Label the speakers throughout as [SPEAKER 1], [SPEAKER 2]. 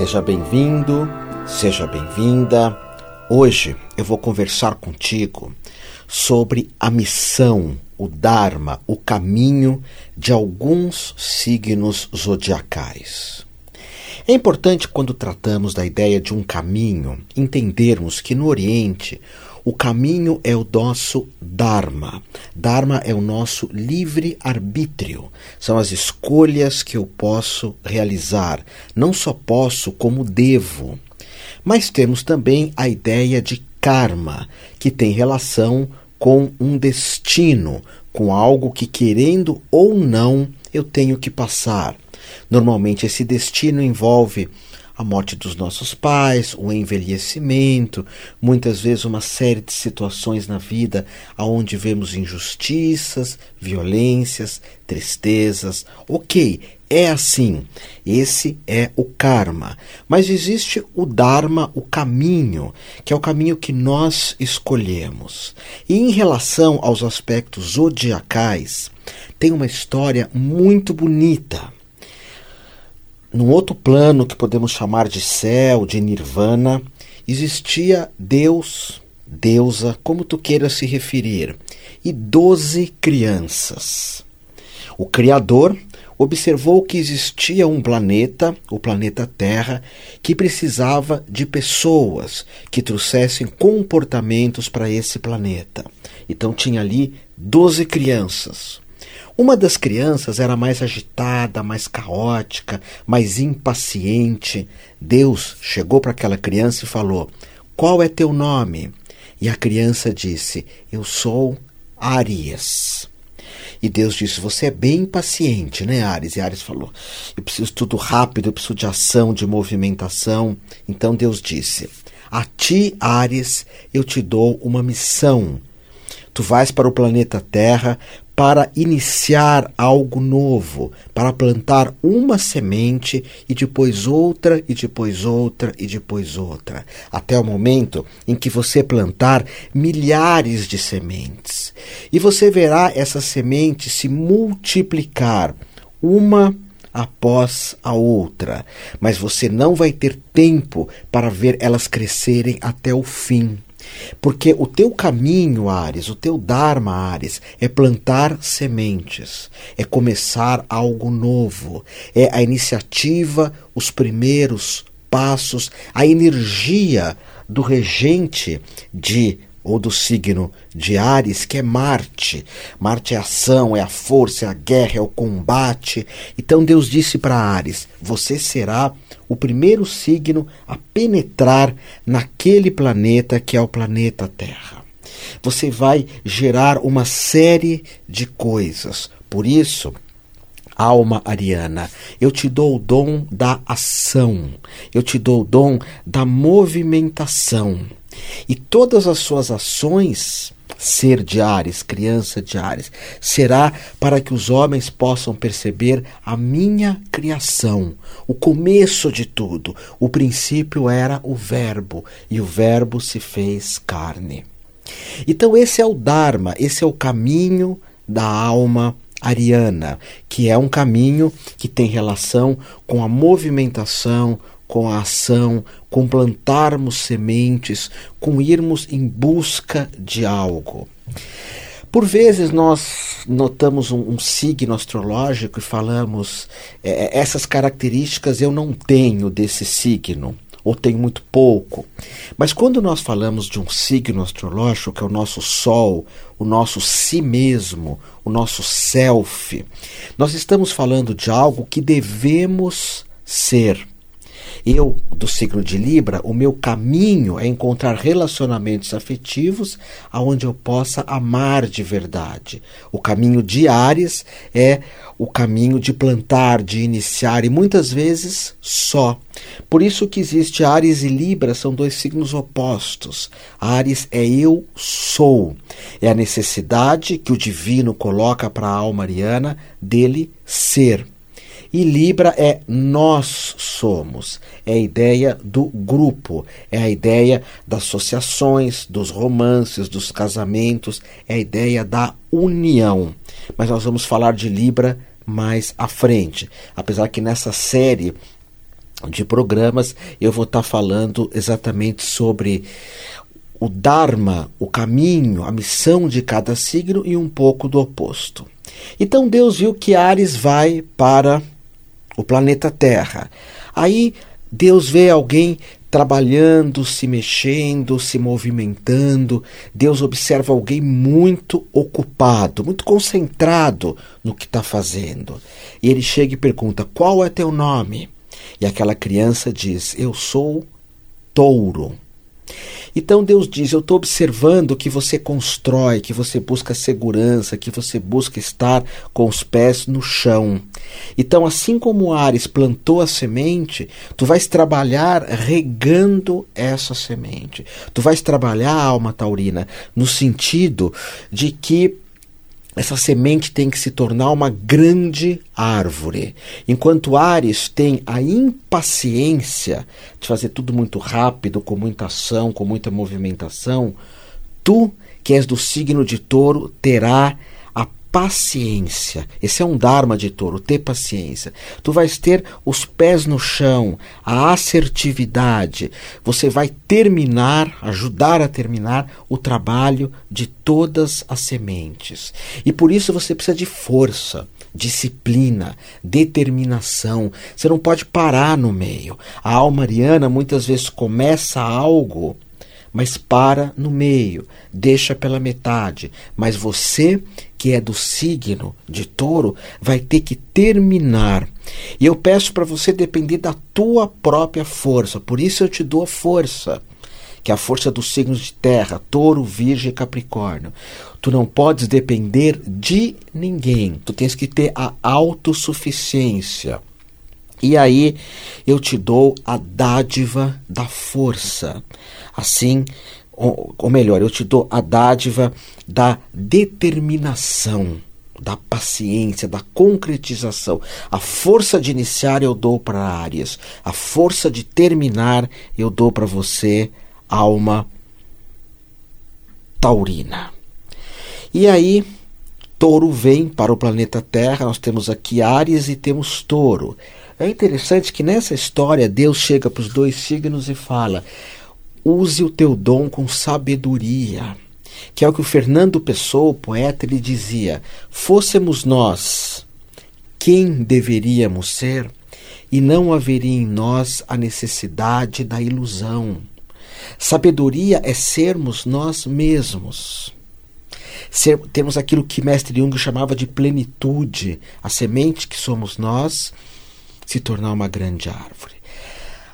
[SPEAKER 1] Seja bem-vindo, seja bem-vinda. Hoje eu vou conversar contigo sobre a missão, o Dharma, o caminho de alguns signos zodiacais. É importante, quando tratamos da ideia de um caminho, entendermos que no Oriente o caminho é o nosso Dharma. Dharma é o nosso livre-arbítrio. São as escolhas que eu posso realizar. Não só posso, como devo. Mas temos também a ideia de karma, que tem relação com um destino, com algo que, querendo ou não, eu tenho que passar. Normalmente, esse destino envolve a morte dos nossos pais, o envelhecimento, muitas vezes uma série de situações na vida onde vemos injustiças, violências, tristezas. Ok, é assim. Esse é o karma. Mas existe o dharma, o caminho, que é o caminho que nós escolhemos. E em relação aos aspectos zodiacais, tem uma história muito bonita num outro plano que podemos chamar de céu, de nirvana, existia Deus, deusa, como tu queiras se referir, e doze crianças. O Criador observou que existia um planeta, o planeta Terra, que precisava de pessoas que trouxessem comportamentos para esse planeta. Então tinha ali doze crianças. Uma das crianças era mais agitada, mais caótica, mais impaciente. Deus chegou para aquela criança e falou: Qual é teu nome? E a criança disse: Eu sou Arias. E Deus disse: Você é bem impaciente, né, Ares? E Ares falou: Eu preciso tudo rápido, eu preciso de ação, de movimentação. Então Deus disse: A ti, Ares, eu te dou uma missão. Tu vais para o planeta Terra para iniciar algo novo, para plantar uma semente e depois outra, e depois outra, e depois outra, até o momento em que você plantar milhares de sementes. E você verá essas sementes se multiplicar, uma após a outra, mas você não vai ter tempo para ver elas crescerem até o fim. Porque o teu caminho, Ares, o teu Dharma, Ares, é plantar sementes, é começar algo novo, é a iniciativa, os primeiros passos, a energia do regente de ou do signo de Ares, que é Marte. Marte é ação, é a força, é a guerra, é o combate. Então Deus disse para Ares: Você será o primeiro signo a penetrar naquele planeta que é o planeta Terra. Você vai gerar uma série de coisas. Por isso, alma ariana, eu te dou o dom da ação, eu te dou o dom da movimentação. E todas as suas ações, ser de Ares, criança de Ares, será para que os homens possam perceber a minha criação, o começo de tudo. O princípio era o Verbo, e o Verbo se fez carne. Então, esse é o Dharma, esse é o caminho da alma ariana, que é um caminho que tem relação com a movimentação, com a ação, com plantarmos sementes, com irmos em busca de algo. Por vezes nós notamos um, um signo astrológico e falamos é, é, essas características eu não tenho desse signo ou tenho muito pouco. Mas quando nós falamos de um signo astrológico, que é o nosso Sol, o nosso si mesmo, o nosso self, nós estamos falando de algo que devemos ser. Eu, do signo de Libra, o meu caminho é encontrar relacionamentos afetivos aonde eu possa amar de verdade. O caminho de Ares é o caminho de plantar, de iniciar e muitas vezes só. Por isso que existe Ares e Libra, são dois signos opostos. Ares é eu sou. É a necessidade que o divino coloca para a alma ariana dele ser. E Libra é nós somos, é a ideia do grupo, é a ideia das associações, dos romances, dos casamentos, é a ideia da união. Mas nós vamos falar de Libra mais à frente. Apesar que nessa série de programas, eu vou estar tá falando exatamente sobre o Dharma, o caminho, a missão de cada signo e um pouco do oposto. Então Deus viu que Ares vai para o planeta Terra. Aí Deus vê alguém trabalhando, se mexendo, se movimentando. Deus observa alguém muito ocupado, muito concentrado no que está fazendo. E ele chega e pergunta: Qual é teu nome? E aquela criança diz: Eu sou touro. Então Deus diz: Eu estou observando que você constrói, que você busca segurança, que você busca estar com os pés no chão. Então, assim como Ares plantou a semente, tu vais trabalhar regando essa semente. Tu vais trabalhar a alma taurina no sentido de que essa semente tem que se tornar uma grande árvore. Enquanto Ares tem a impaciência de fazer tudo muito rápido, com muita ação, com muita movimentação, tu, que és do signo de touro, terá paciência. Esse é um dharma de touro, ter paciência. Tu vais ter os pés no chão, a assertividade. Você vai terminar, ajudar a terminar o trabalho de todas as sementes. E por isso você precisa de força disciplina, determinação. Você não pode parar no meio. A alma ariana muitas vezes começa algo mas para no meio, deixa pela metade. Mas você, que é do signo de touro, vai ter que terminar. E eu peço para você depender da tua própria força, por isso eu te dou a força. Que é a força dos signos de terra, touro, virgem e capricórnio. Tu não podes depender de ninguém. Tu tens que ter a autossuficiência. E aí eu te dou a dádiva da força. Assim, ou, ou melhor, eu te dou a dádiva da determinação, da paciência, da concretização. A força de iniciar eu dou para Áries, a força de terminar eu dou para você, alma taurina. E aí, Touro vem para o planeta Terra, nós temos aqui Ares e temos Touro. É interessante que nessa história Deus chega para os dois signos e fala: use o teu dom com sabedoria. Que é o que o Fernando Pessoa, o poeta, ele dizia: fôssemos nós quem deveríamos ser, e não haveria em nós a necessidade da ilusão. Sabedoria é sermos nós mesmos. Ser, temos aquilo que Mestre Jung chamava de plenitude, a semente que somos nós se tornar uma grande árvore.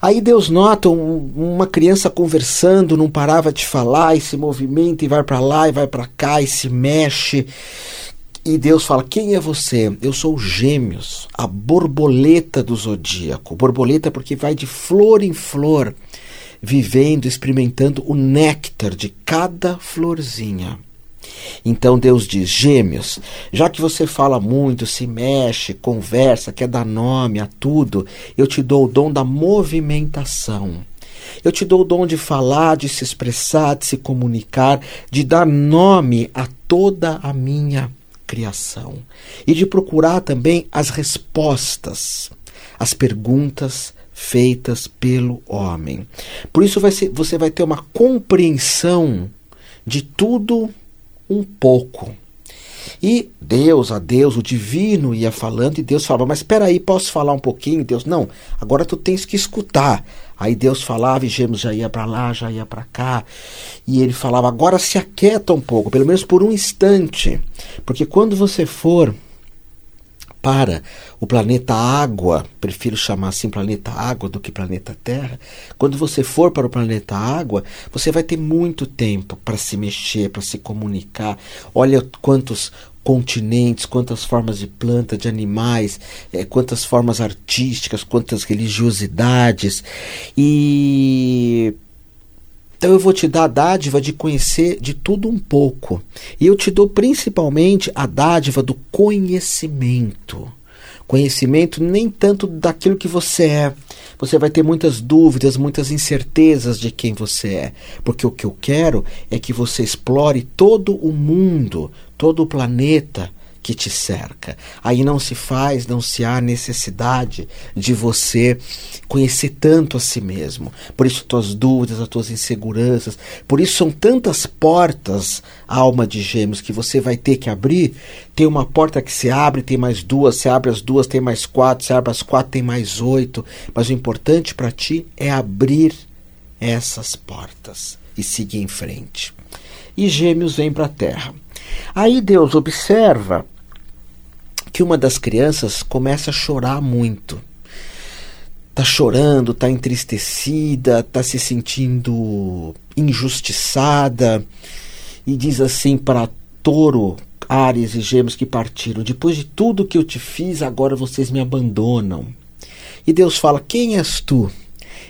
[SPEAKER 1] Aí Deus nota um, uma criança conversando, não parava de falar, e se movimenta e vai para lá e vai para cá e se mexe. E Deus fala: Quem é você? Eu sou Gêmeos, a borboleta do zodíaco. Borboleta porque vai de flor em flor, vivendo, experimentando o néctar de cada florzinha. Então Deus diz: Gêmeos, já que você fala muito, se mexe, conversa, quer dar nome a tudo, eu te dou o dom da movimentação. Eu te dou o dom de falar, de se expressar, de se comunicar, de dar nome a toda a minha criação e de procurar também as respostas, as perguntas feitas pelo homem. Por isso vai ser, você vai ter uma compreensão de tudo um pouco. E Deus, a Deus, o divino ia falando e Deus falava, mas espera aí, posso falar um pouquinho? Deus, não, agora tu tens que escutar. Aí Deus falava e Gêmeos já ia para lá, já ia para cá. E ele falava, agora se aquieta um pouco, pelo menos por um instante. Porque quando você for para o planeta Água, prefiro chamar assim planeta Água do que planeta Terra. Quando você for para o planeta Água, você vai ter muito tempo para se mexer, para se comunicar. Olha quantos continentes, quantas formas de planta, de animais, é, quantas formas artísticas, quantas religiosidades. E então eu vou te dar a dádiva de conhecer de tudo um pouco. E eu te dou principalmente a dádiva do conhecimento. Conhecimento nem tanto daquilo que você é. Você vai ter muitas dúvidas, muitas incertezas de quem você é. Porque o que eu quero é que você explore todo o mundo, todo o planeta que te cerca. Aí não se faz, não se há necessidade de você conhecer tanto a si mesmo. Por isso, tuas dúvidas, as tuas inseguranças. Por isso, são tantas portas, alma de gêmeos, que você vai ter que abrir. Tem uma porta que se abre, tem mais duas, se abre as duas, tem mais quatro, se abre as quatro, tem mais oito. Mas o importante para ti é abrir essas portas e seguir em frente. E Gêmeos vem para a Terra. Aí Deus observa que uma das crianças começa a chorar muito. Tá chorando, tá entristecida, tá se sentindo injustiçada e diz assim para Touro, Ares e Gêmeos que partiram: depois de tudo que eu te fiz, agora vocês me abandonam. E Deus fala: Quem és tu?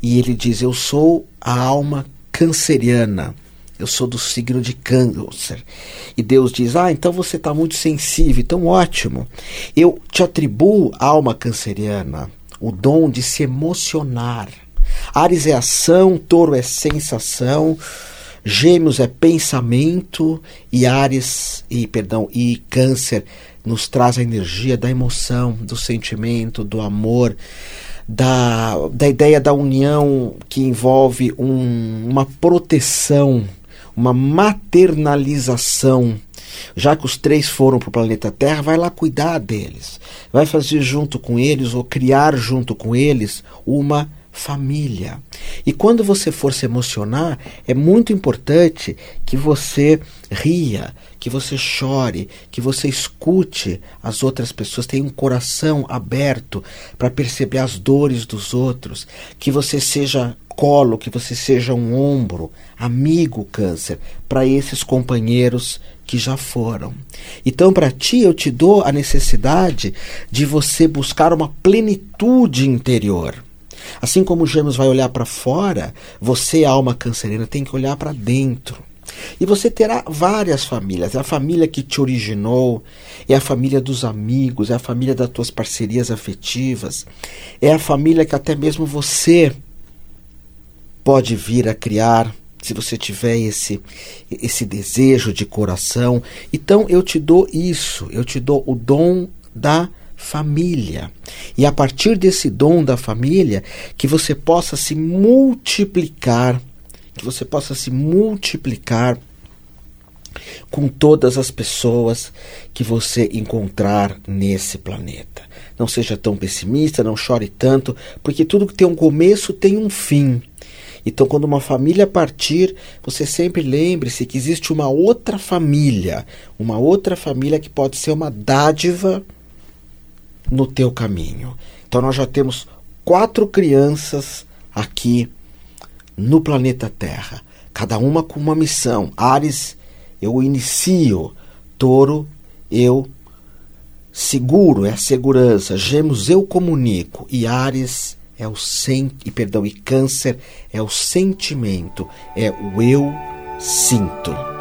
[SPEAKER 1] E ele diz: Eu sou a alma canceriana. Eu sou do signo de câncer. E Deus diz: Ah, então você está muito sensível, então ótimo. Eu te atribuo, alma canceriana, o dom de se emocionar. Ares é ação, touro é sensação, gêmeos é pensamento e Ares, e perdão, e câncer nos traz a energia da emoção, do sentimento, do amor da, da ideia da união que envolve um, uma proteção, uma maternalização. Já que os três foram para o planeta Terra, vai lá cuidar deles. Vai fazer junto com eles, ou criar junto com eles, uma família. E quando você for se emocionar, é muito importante que você ria, que você chore, que você escute as outras pessoas, tenha um coração aberto para perceber as dores dos outros, que você seja colo, que você seja um ombro, amigo câncer, para esses companheiros que já foram. Então, para ti, eu te dou a necessidade de você buscar uma plenitude interior Assim como o Gêmeos vai olhar para fora, você, alma cancerina, tem que olhar para dentro. E você terá várias famílias. É a família que te originou, é a família dos amigos, é a família das tuas parcerias afetivas, é a família que até mesmo você pode vir a criar se você tiver esse esse desejo de coração. Então eu te dou isso, eu te dou o dom da família. E a partir desse dom da família, que você possa se multiplicar, que você possa se multiplicar com todas as pessoas que você encontrar nesse planeta. Não seja tão pessimista, não chore tanto, porque tudo que tem um começo tem um fim. Então, quando uma família partir, você sempre lembre-se que existe uma outra família, uma outra família que pode ser uma dádiva no teu caminho. Então nós já temos quatro crianças aqui no planeta Terra, cada uma com uma missão. Ares, eu inicio. Touro, eu seguro, é a segurança. Gêmeos, eu comunico. E Ares é o sen e perdão, e Câncer é o sentimento, é o eu sinto.